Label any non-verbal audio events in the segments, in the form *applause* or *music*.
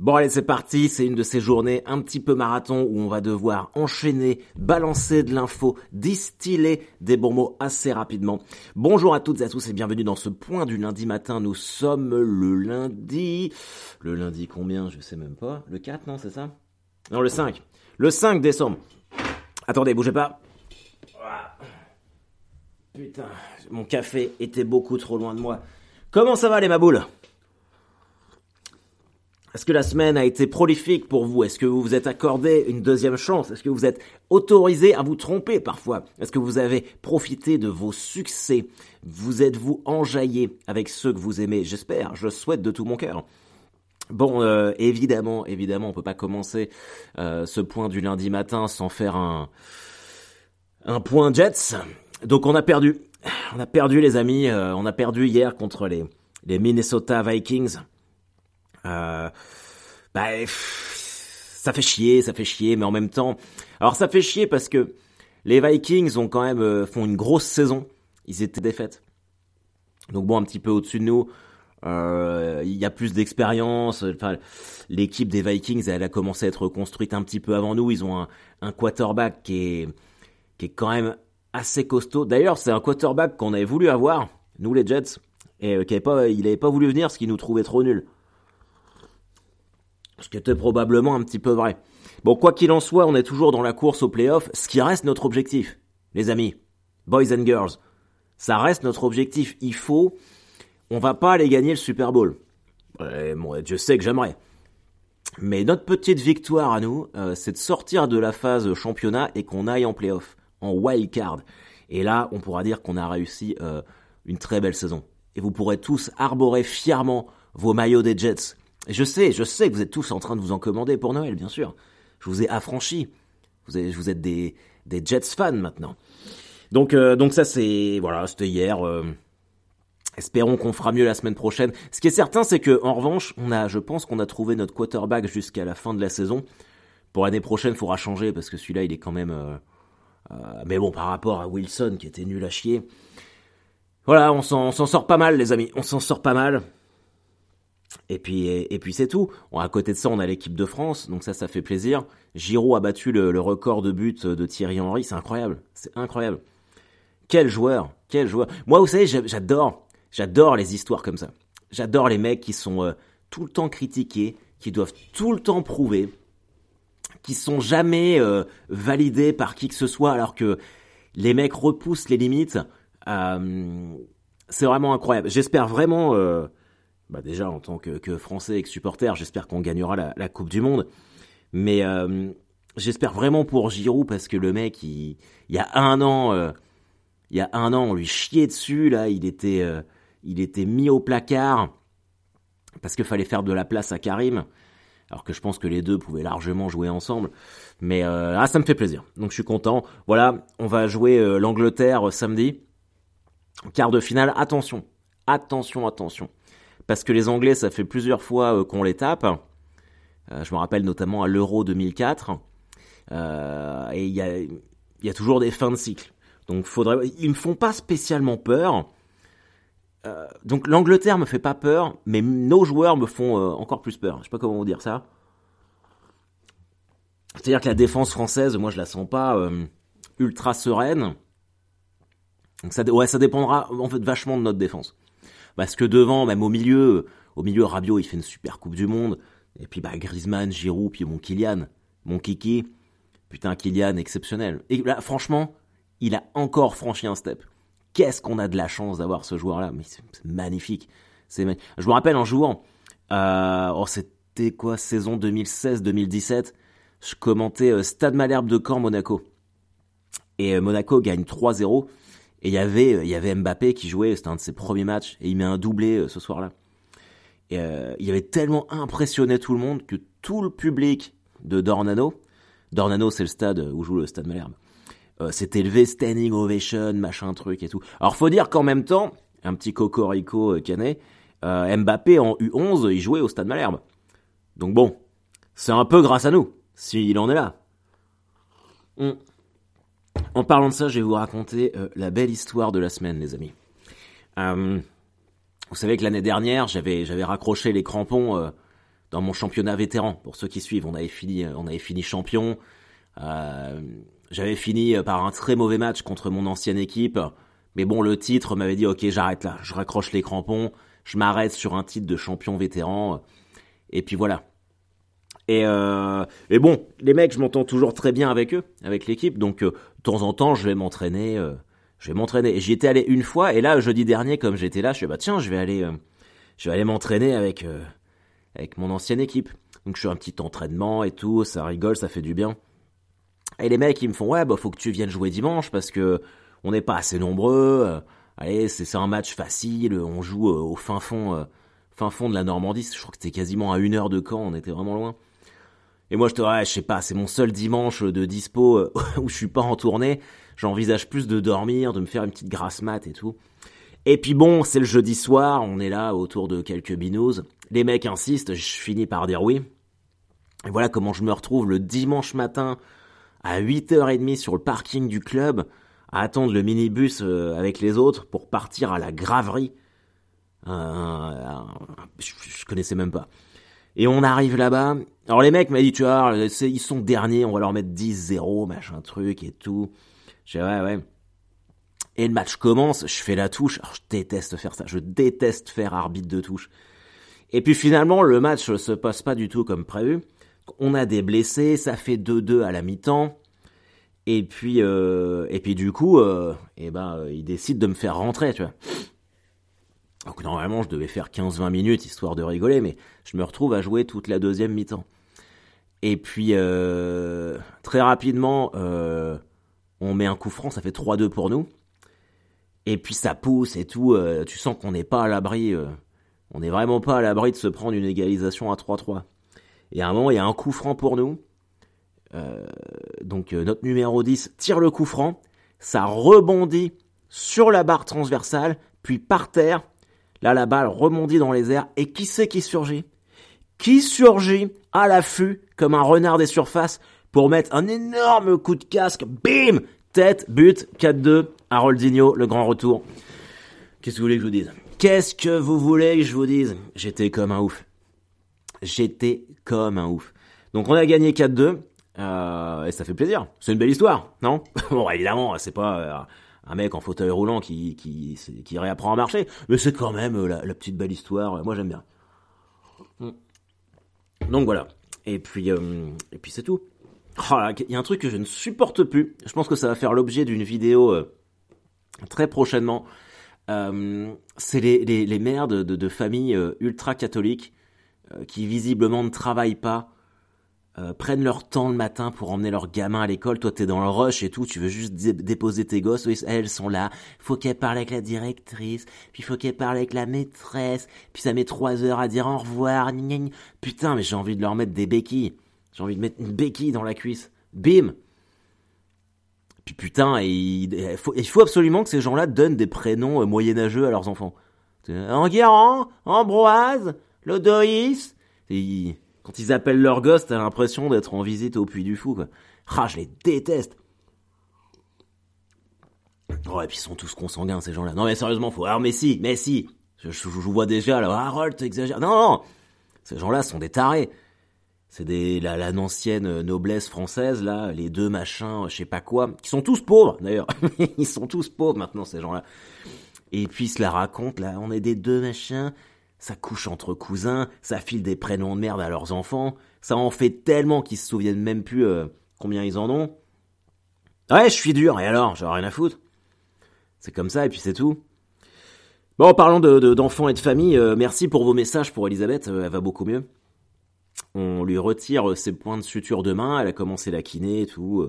Bon allez c'est parti, c'est une de ces journées un petit peu marathon où on va devoir enchaîner, balancer de l'info, distiller des bons mots assez rapidement. Bonjour à toutes et à tous et bienvenue dans ce point du lundi matin. Nous sommes le lundi... Le lundi combien? Je sais même pas. Le 4 non c'est ça? Non le 5. Le 5 décembre. Attendez, bougez pas. Putain, mon café était beaucoup trop loin de moi. Comment ça va les maboules? Est-ce que la semaine a été prolifique pour vous? Est-ce que vous vous êtes accordé une deuxième chance? Est-ce que vous êtes autorisé à vous tromper parfois? Est-ce que vous avez profité de vos succès? Vous êtes-vous enjaillé avec ceux que vous aimez? J'espère, je souhaite de tout mon cœur. Bon, euh, évidemment, évidemment, on peut pas commencer euh, ce point du lundi matin sans faire un un point Jets. Donc on a perdu, on a perdu les amis, euh, on a perdu hier contre les les Minnesota Vikings. Euh, bah, ça fait chier, ça fait chier, mais en même temps, alors ça fait chier parce que les Vikings ont quand même euh, font une grosse saison. Ils étaient défaites. Donc bon, un petit peu au-dessus de nous. Euh, il y a plus d'expérience. Enfin, l'équipe des Vikings, elle a commencé à être reconstruite un petit peu avant nous. Ils ont un, quarterback qui est, qui est quand même assez costaud. D'ailleurs, c'est un quarterback qu'on avait voulu avoir, nous les Jets, et qui il avait pas voulu venir parce qu'il nous trouvait trop nuls. Ce qui était probablement un petit peu vrai. Bon, quoi qu'il en soit, on est toujours dans la course au playoff, ce qui reste notre objectif. Les amis, boys and girls, ça reste notre objectif. Il faut, on va pas aller gagner le Super Bowl. Ouais, moi, je sais que j'aimerais. Mais notre petite victoire à nous, euh, c'est de sortir de la phase championnat et qu'on aille en playoff, en wild card. Et là, on pourra dire qu'on a réussi euh, une très belle saison. Et vous pourrez tous arborer fièrement vos maillots des Jets je sais, je sais que vous êtes tous en train de vous en commander pour Noël, bien sûr. Je vous ai affranchi. Vous êtes, vous êtes des, des Jets fans maintenant. Donc, euh, donc ça c'est voilà, c'était hier. Euh, espérons qu'on fera mieux la semaine prochaine. Ce qui est certain, c'est que en revanche, on a, je pense qu'on a trouvé notre quarterback jusqu'à la fin de la saison. Pour l'année prochaine, il faudra changer parce que celui-là, il est quand même. Euh, mais bon, par rapport à Wilson qui était nul à chier. Voilà, on s'en sort pas mal, les amis. On s'en sort pas mal. Et puis, et, puis c'est tout. à côté de ça, on a l'équipe de France, donc ça, ça fait plaisir. Giroud a battu le, record de buts de Thierry Henry, c'est incroyable, c'est incroyable. Quel joueur, quel joueur. Moi, vous savez, j'adore, j'adore les histoires comme ça. J'adore les mecs qui sont euh, tout le temps critiqués, qui doivent tout le temps prouver, qui sont jamais euh, validés par qui que ce soit, alors que les mecs repoussent les limites. Euh, c'est vraiment incroyable. J'espère vraiment bah déjà en tant que, Français et que supporter, j'espère qu'on gagnera la, Coupe du Monde. Mais euh, j'espère vraiment pour Giroud parce que le mec, il, y a un an, euh, il y a un an, on lui chiait dessus là, il était, euh, il était mis au placard parce qu'il fallait faire de la place à Karim. Alors que je pense que les deux pouvaient largement jouer ensemble. Mais ah, ça me fait plaisir. Donc je suis content. Voilà, on va jouer l'Angleterre samedi. Quart de finale. Attention, attention, attention parce que les Anglais, ça fait plusieurs fois euh, qu'on les tape. Euh, je me rappelle notamment à l'Euro 2004. Euh, et il y a, toujours des fins de cycle. Donc faudrait, ils me font pas spécialement peur. donc l'Angleterre me fait pas peur, mais nos joueurs me font encore plus peur. Je sais pas comment vous dire ça. C'est-à-dire que la défense française, moi je la sens pas ultra sereine. Donc ça, ouais, ça dépendra vachement de notre défense. Parce que devant, même au milieu, au milieu, Rabiot, il fait une super Coupe du Monde. Et puis, bah, Griezmann, Giroud, puis mon Kylian, mon Kiki. Putain, Kylian, exceptionnel. Et là, franchement, il a encore franchi un step. Qu'est-ce qu'on a de la chance d'avoir ce joueur-là? Mais c'est magnifique. C'est Je me rappelle en jouant, euh, oh, c'était quoi, saison 2016-2017, je commentais euh, Stade Malherbe de Caen, Monaco. Et euh, Monaco gagne 3-0. Et il y avait, euh, il y avait Mbappé qui jouait, c'était un de ses premiers matchs, et il met un doublé euh, ce soir-là. Euh, il avait tellement impressionné tout le monde que tout le public de Dornano, Dornano c'est le stade où joue le stade Malherbe, s'est élevé standing ovation, machin truc et tout. Alors faut dire qu'en même temps, un petit cocorico canet, Mbappé en U11, il jouait au stade Malherbe. Donc bon, c'est un peu grâce à nous, s'il en est là. Hum. En parlant de ça, je vais vous raconter euh, la belle histoire de la semaine, les amis. Euh, vous savez que l'année dernière, j'avais j'avais raccroché les crampons euh, dans mon championnat vétéran. Pour ceux qui suivent, on avait fini, on avait fini champion. J'avais fini par un très mauvais match contre mon ancienne équipe. Mais bon, le titre m'avait dit, ok, j'arrête là, je raccroche les crampons, je m'arrête sur un titre de champion vétéran. Et puis voilà. Et, euh, et bon, les mecs, je m'entends toujours très bien avec eux, avec l'équipe. Donc, euh, de temps en temps, je vais m'entraîner. Euh, je vais m'entraîner. J'y étais allé une fois, et là, jeudi dernier, comme j'étais là, je suis bah tiens, je vais aller, je vais aller m'entraîner avec avec mon ancienne équipe. Donc, je fais un petit entraînement et tout, ça rigole, ça fait du bien. Et les mecs, ils me font ouais, bah faut que tu viennes jouer dimanche parce que on n'est pas assez nombreux. allez, c'est un match facile. On joue au fin fond, fin fond de la Normandie. Je crois que c'était quasiment à une heure de camp. On était vraiment loin. Et moi, je te ouais, je sais pas, c'est mon seul dimanche de dispo euh, *laughs* où je suis pas en tournée. J'envisage plus de dormir, de me faire une petite grasse mat et tout. Et puis bon, c'est le jeudi soir, on est là autour de quelques binous. Les mecs insistent, je finis par dire oui. Et voilà comment je me retrouve le dimanche matin à 8h30 sur le parking du club à attendre le minibus euh, avec les autres pour partir à la graverie. je, je connaissais même pas. Et on arrive là-bas. Alors les mecs m'ont dit, tu vois, ils sont derniers, on va leur mettre 10-0, machin truc et tout. J'ai ouais, ouais. Et le match commence, je fais la touche. Alors je déteste faire ça, je déteste faire arbitre de touche. Et puis finalement, le match se passe pas du tout comme prévu. On a des blessés, ça fait 2-2 à la mi-temps. Et puis, euh, et puis du coup, euh, eh ben, ils décident de me faire rentrer, tu vois. Donc normalement, je devais faire 15-20 minutes histoire de rigoler, mais je me retrouve à jouer toute la deuxième mi-temps. Et puis euh, très rapidement, euh, on met un coup franc, ça fait 3-2 pour nous. Et puis ça pousse et tout. Euh, tu sens qu'on n'est pas à l'abri. on n'est vraiment pas à l'abri de se prendre une égalisation à 3-3. Et à un moment, il y a un coup franc pour nous. donc notre numéro 10 tire le coup franc. Ça rebondit sur la barre transversale, puis par terre. Là, la balle rebondit dans les airs. Et qui c'est qui surgit? Qui surgit à l'affût comme un renard des surfaces pour mettre un énorme coup de casque Bim Tête, but, 4-2. Haroldinho, le grand retour. Qu'est-ce que vous voulez que je vous dise? Qu'est-ce que vous voulez que je vous dise? J'étais comme un ouf. J'étais comme un ouf. Donc on a gagné 4-2. Euh, et ça fait plaisir. C'est une belle histoire, non? *laughs* Bon, évidemment, c'est pas... Euh, un mec en fauteuil roulant qui, qui, qui réapprend à marcher. Mais c'est quand même euh, la, petite belle histoire. Moi, j'aime bien. Mm. Donc voilà. Et puis, euh, et puis c'est tout. Oh il y a un truc que je ne supporte plus. Je pense que ça va faire l'objet d'une vidéo euh, très prochainement. c'est les, les, les, mères de, de, de familles ultra catholiques qui visiblement ne travaillent pas euh, prennent leur temps le matin pour emmener leurs gamins à l'école. Toi, t'es dans le rush et tout, tu veux juste déposer tes gosses. elles sont là. Faut qu'elles parlent avec la directrice, puis faut qu'elles parlent avec la maîtresse, puis ça met trois heures à dire au revoir. Putain, mais j'ai envie de leur mettre des béquilles. J'ai envie de mettre une béquille dans la cuisse. Bim Puis putain, il, faut, il faut absolument que ces gens-là donnent des prénoms euh, moyenâgeux à leurs enfants. Enguerrand, Ambroise, Lodoïs. Et quand ils appellent leur gosse, t'as l'impression d'être en visite au Puy du Fou. Ah, je les déteste. Oh, et puis ils sont tous consanguins, ces gens-là. Non, mais sérieusement, faut. Alors, mais si, mais si. Je, je, vois déjà, là, Harold, t'exagères. Non, non, Ces gens-là sont des tarés. C'est des, la, la ancienne noblesse française, là, les deux machins, je sais pas quoi, qui sont tous pauvres, d'ailleurs. *laughs* ils sont tous pauvres maintenant, ces gens-là. Et puis ils se la racontent, là, on est des deux machins, ça couche entre cousins, ça file des prénoms de merde à leurs enfants, ça en fait tellement qu'ils se souviennent même plus euh, combien ils en ont. Ouais, je suis dur, et alors, j'ai rien à foutre. C'est comme ça, et puis c'est tout. Bon, parlant d'enfants de, et de famille, euh, merci pour vos messages pour Elisabeth, euh, elle va beaucoup mieux. On lui retire ses points de suture de main, elle a commencé la kiné et tout.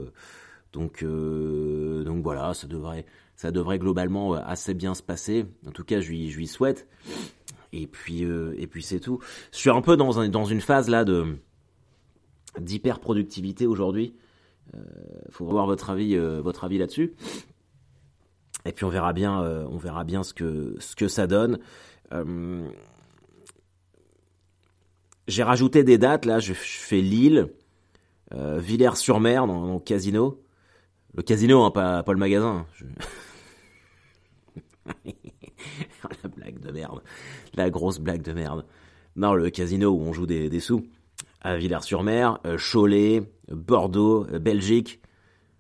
donc, donc voilà, ça devrait, ça devrait globalement assez bien se passer. En tout cas, je lui souhaite et puis euh, et puis c'est tout. Je suis un peu dans un, dans une phase là de d'hyper productivité aujourd'hui. Euh, faut voir votre avis euh, votre avis là-dessus. Et puis on verra bien on verra bien ce que ce que ça donne. J'ai rajouté des dates là. Je, fais Lille, Villers-sur-Mer dans, le casino. Le casino, hein, pas, pas le magasin. Je... *laughs* la blague de merde. La grosse blague de merde. Non, le casino où on joue des, sous. À Villers-sur-Mer, Cholet, Bordeaux, Belgique.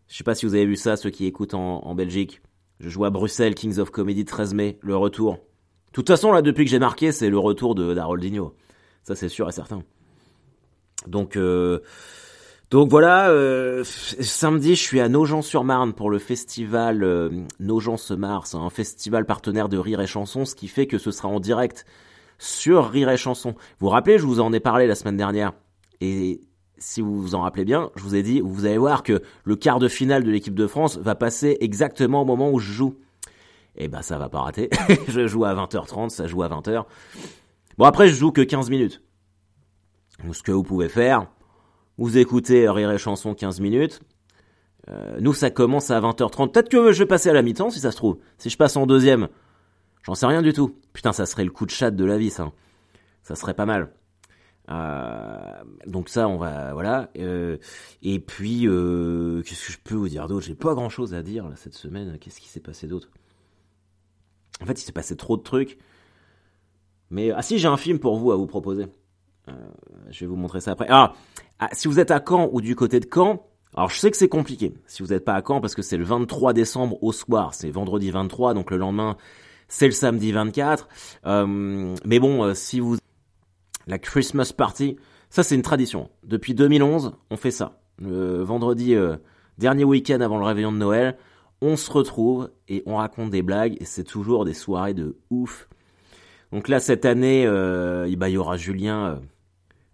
Je sais pas si vous avez vu ça, ceux qui écoutent en, Belgique. Je joue à Bruxelles, Kings of Comedy 13 mai, le retour. De toute façon, là, depuis que j'ai marqué, c'est le retour de d'Haroldinho. Ça, c'est sûr et certain. Donc, euh, donc voilà, euh, samedi, je suis à Nogent-sur-Marne pour le festival euh, Nogent-se-Marre. C'est un festival partenaire de Rire et Chanson, ce qui fait que ce sera en direct sur Rire et Chanson. Vous vous rappelez, je vous en ai parlé la semaine dernière. Et si vous vous en rappelez bien, je vous ai dit, vous allez voir que le quart de finale de l'équipe de France va passer exactement au moment où je joue. Et eh ben ça va pas rater. *laughs* je joue à 20h30, ça joue à 20h. Bon après je joue que 15 minutes. Ce que vous pouvez faire, vous écoutez Rire et Chanson 15 minutes. Euh, nous, ça commence à 20h30. Peut-être que je vais passer à la mi-temps, si ça se trouve. Si je passe en deuxième, j'en sais rien du tout. Putain, ça serait le coup de chat de la vie, ça. Ça serait pas mal. Euh, donc ça, on va, voilà. Euh, et puis, qu'est-ce que je peux vous dire d'autre? J'ai pas grand-chose à dire cette semaine. Qu'est-ce qui s'est passé d'autre? En fait, il s'est passé trop de trucs. Mais ah si, j'ai un film pour vous à vous proposer. Je vais vous montrer ça après. Ah, ah, si vous êtes à Caen ou du côté de Caen, alors je sais que c'est compliqué. Si vous n'êtes pas à Caen, parce que c'est le 23 décembre au soir, c'est vendredi 23, donc le lendemain c'est le samedi 24. Euh, mais bon, euh, si vous la Christmas party, ça c'est une tradition. Depuis 2011, on fait ça. Le vendredi dernier week-end avant le réveillon de Noël, on se retrouve et on raconte des blagues et c'est toujours des soirées de ouf. Donc là cette année, bah, il y aura Julien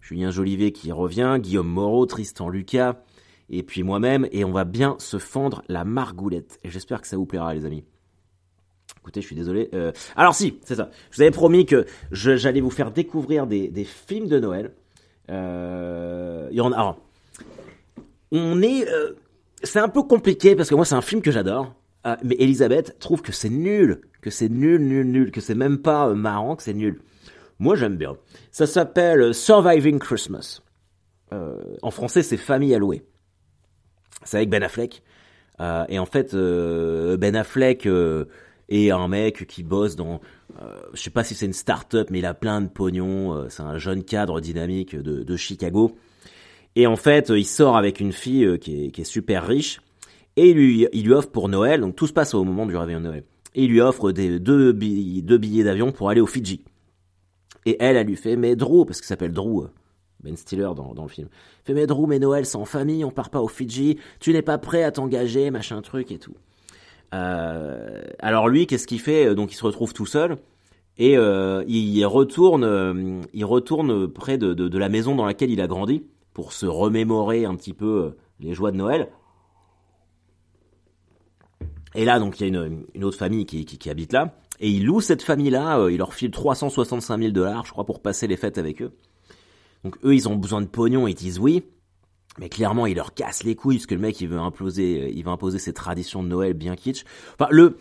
Julien Jolivet qui revient, Guillaume Moreau, Tristan Lucas, et puis moi-même, et on va bien se fendre la margoulette. Et j'espère que ça vous plaira, les amis. Écoutez, je suis désolé. Euh, alors si, c'est ça. Je vous avais promis que j'allais vous faire découvrir des, films de Noël. Euh, il y en a. Alors, on est. Euh, c'est un peu compliqué parce que moi, c'est un film que j'adore. mais Elisabeth trouve que c'est nul, que c'est nul, nul, nul, que c'est même pas marrant, que c'est nul. Moi, j'aime bien. Ça s'appelle Surviving Christmas. Euh, en français, c'est Famille allouée. C'est avec Ben Affleck. Euh, et en fait, euh, Ben Affleck est un mec qui bosse dans, je sais pas si c'est une start-up, mais il a plein de pognon. c'est un jeune cadre dynamique de, Chicago. Et en fait, il sort avec une fille qui est, super riche. Et il lui, offre pour Noël, donc tout se passe au moment du réveillon de Noël. Il lui offre des, deux, billets d'avion pour aller au Fidji. Et elle, elle lui fait, mais Drew, parce qu'il s'appelle Drew, euh, Ben Stiller dans, dans le film. fait, mais Drew, mais Noël, c'est en famille, on part pas au Fidji, tu n'es pas prêt à t'engager, machin truc et tout. Euh, alors lui, qu'est-ce qu'il fait Donc il se retrouve tout seul et euh, il retourne, il retourne près de, de, la maison dans laquelle il a grandi pour se remémorer un petit peu les joies de Noël. Et là, donc, il y a une, une autre famille qui, qui habite là. Et il loue cette famille-là, euh, il leur file 365 000 dollars, je crois, pour passer les fêtes avec eux. Donc eux, ils ont besoin de pognon, ils disent oui. Mais clairement, il leur casse les couilles, parce que le mec, il veut imposer, euh, il veut imposer ses traditions de Noël bien kitsch. Enfin, le,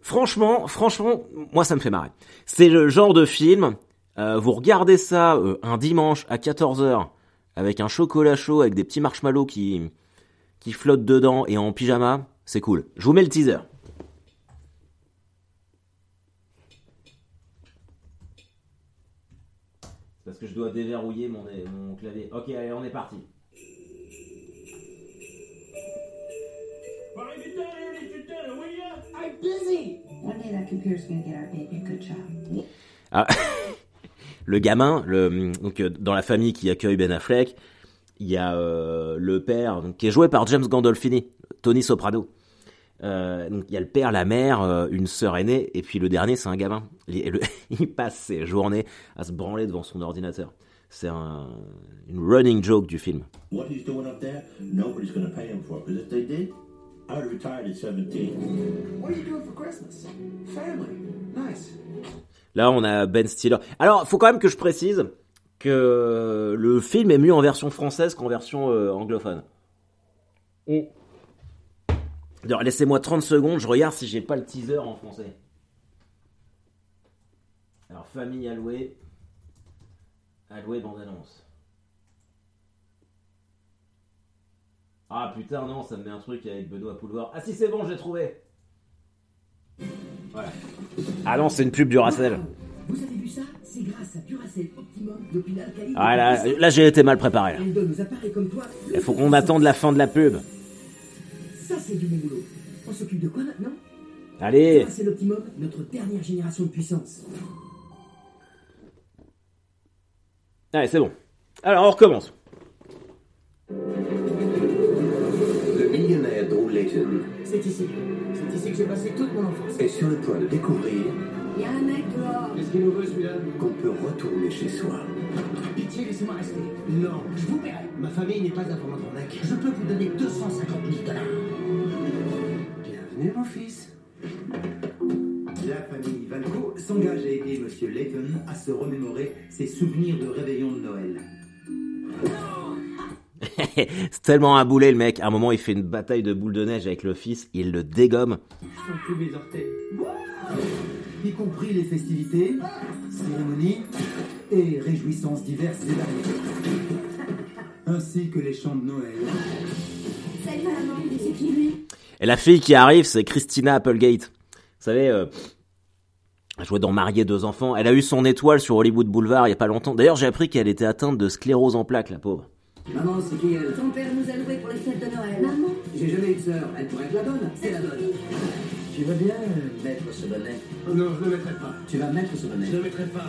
franchement, franchement, moi, ça me fait marrer. C'est le genre de film, euh, vous regardez ça un dimanche à 14h, avec un chocolat chaud, avec des petits marshmallows qui, qui flottent dedans et en pyjama, c'est cool. Je vous mets le teaser. Parce que je dois déverrouiller mon, mon clavier. Ok, allez, on est parti. Ah, *laughs* le gamin, le, donc euh, dans la famille qui accueille Ben Affleck, il y a euh, le père donc, qui est joué par James Gandolfini, Tony Soprano. Euh, donc il y a le père, la mère, euh, une sœur aînée, et puis le dernier c'est un gamin. Il, *laughs* il, passe ses journées à se branler devant son ordinateur. C'est un, une running joke du film. What he's doing up there, nobody's going to pay him for because if they did, I would retired at 17. What are you doing for Christmas? Family. Nice. Là, on a Ben Stiller. Alors, il faut quand même que je précise que le film est mieux en version française qu'en version euh, anglophone. Et laissez-moi 30 secondes, je regarde si j'ai pas le teaser en français. Alors, famille allouée. Allouée bande-annonce. Ah putain, non, ça me met un truc avec Benoît Poulvard. Ah si, c'est bon, j'ai trouvé. Voilà. Ah non, c'est une pub du Racel. Vous avez vu ça? C'est grâce à Duracell Optimum. Ah là, là j'ai été mal préparé. Là. Il faut qu'on attende la fin de la pub. C'est du bon boulot. On s'occupe de quoi maintenant? Allez Duracell Optimum, notre dernière génération de puissance. Allez, c'est bon. Alors, on recommence. Le millionnaire Drew Layton C'est ici. C'est ici que j'ai passé toute mon enfance. est sur le point de découvrir Il y a un mec dehors. Qu'est-ce qu'il nous veut celui-là qu'on peut retourner chez soi. Pitié, laissez-moi rester. Non, je vous paierai. Ma famille n'est pas un vendeur d'arnaque. Je peux vous donner 250 000 dollars. Bienvenue, mon fils. La famille Valco s'engage à aider Monsieur Layton à se remémorer ses souvenirs de réveillon de Noël. *laughs* c'est tellement un boulet le mec. À un moment, il fait une bataille de boules de neige avec le fils. Il le dégomme. Je sens plus mes orteils. Y compris les festivités, cérémonies et réjouissances diverses et variées. Ainsi que les chants de Noël. Salut maman, c'est qui lui? Et la fille qui arrive, c'est Christina Applegate. Vous savez, euh, elle jouait dans Marier deux enfants. Elle a eu son étoile sur Hollywood Boulevard il y a pas longtemps. D'ailleurs, j'ai appris qu'elle était atteinte de sclérose en plaques, la pauvre. Maman, c'est qui elle? Ton père nous a loués pour les fêtes de Noël. Maman? J'ai jamais eu de sœur. Elle pourrait être la bonne. C'est la bonne. Tu veux bien mettre ce bonnet Oh non, je ne le mettrai pas. Tu vas mettre ce bonnet Je ne le mettrai pas.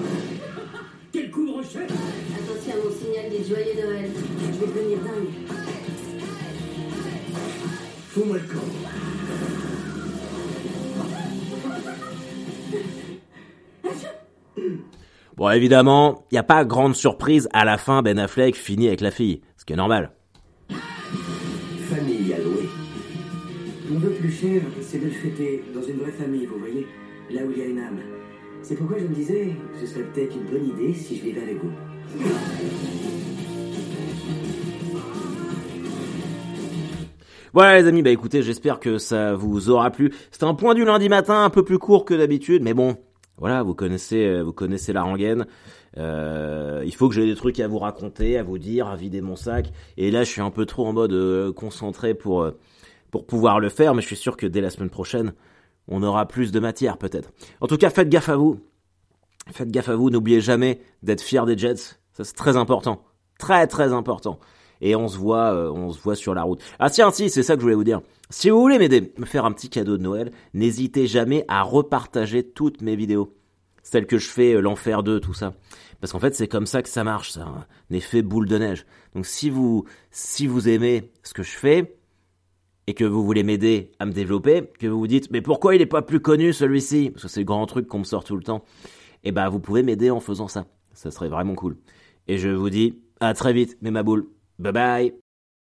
*laughs* Quel couvre-chef Attention à mon signal des joyeux Noël. Je vais devenir dingue. Fous-moi le camp. Bon, évidemment, il n'y a pas grande surprise. À la fin, Ben Affleck finit avec la fille. Ce qui est normal. Mon vœu plus cher, c'est de le fêter dans une vraie famille, vous voyez, là où il y a une âme. C'est pourquoi je me disais, ce serait peut-être une bonne idée si je vivais avec vous. Voilà les amis, bah écoutez, j'espère que ça vous aura plu. C'était un point du lundi matin, un peu plus court que d'habitude, mais bon, voilà, vous connaissez, euh, vous connaissez la rengaine. Euh, il faut que j'ai des trucs à vous raconter, à vous dire, à vider mon sac. Et là, je suis un peu trop en mode euh, concentré pour pour pouvoir le faire, mais je suis sûr que dès la semaine prochaine, on aura plus de matière peut-être. En tout cas, faites gaffe à vous. Faites gaffe à vous. N'oubliez jamais d'être fier des Jets. Ça c'est très important, très très important. Et on se voit, euh, on se voit sur la route. Ah tiens, si, c'est ça que je voulais vous dire. Si vous voulez m'aider, me faire un petit cadeau de Noël, n'hésitez jamais à repartager toutes mes vidéos. Celles que je fais, euh, l'enfer 2, tout ça. Parce qu'en fait, c'est comme ça que ça marche, ça. Un effet boule de neige. Donc si vous, si vous aimez ce que je fais, et que vous voulez m'aider à me développer, que vous vous dites, mais pourquoi il est pas plus connu celui-ci? Parce que c'est le grand truc qu'on me sort tout le temps. Et ben, vous pouvez m'aider en faisant ça. Ça serait vraiment cool. Et je vous dis, à très vite, mes maboules. Bye bye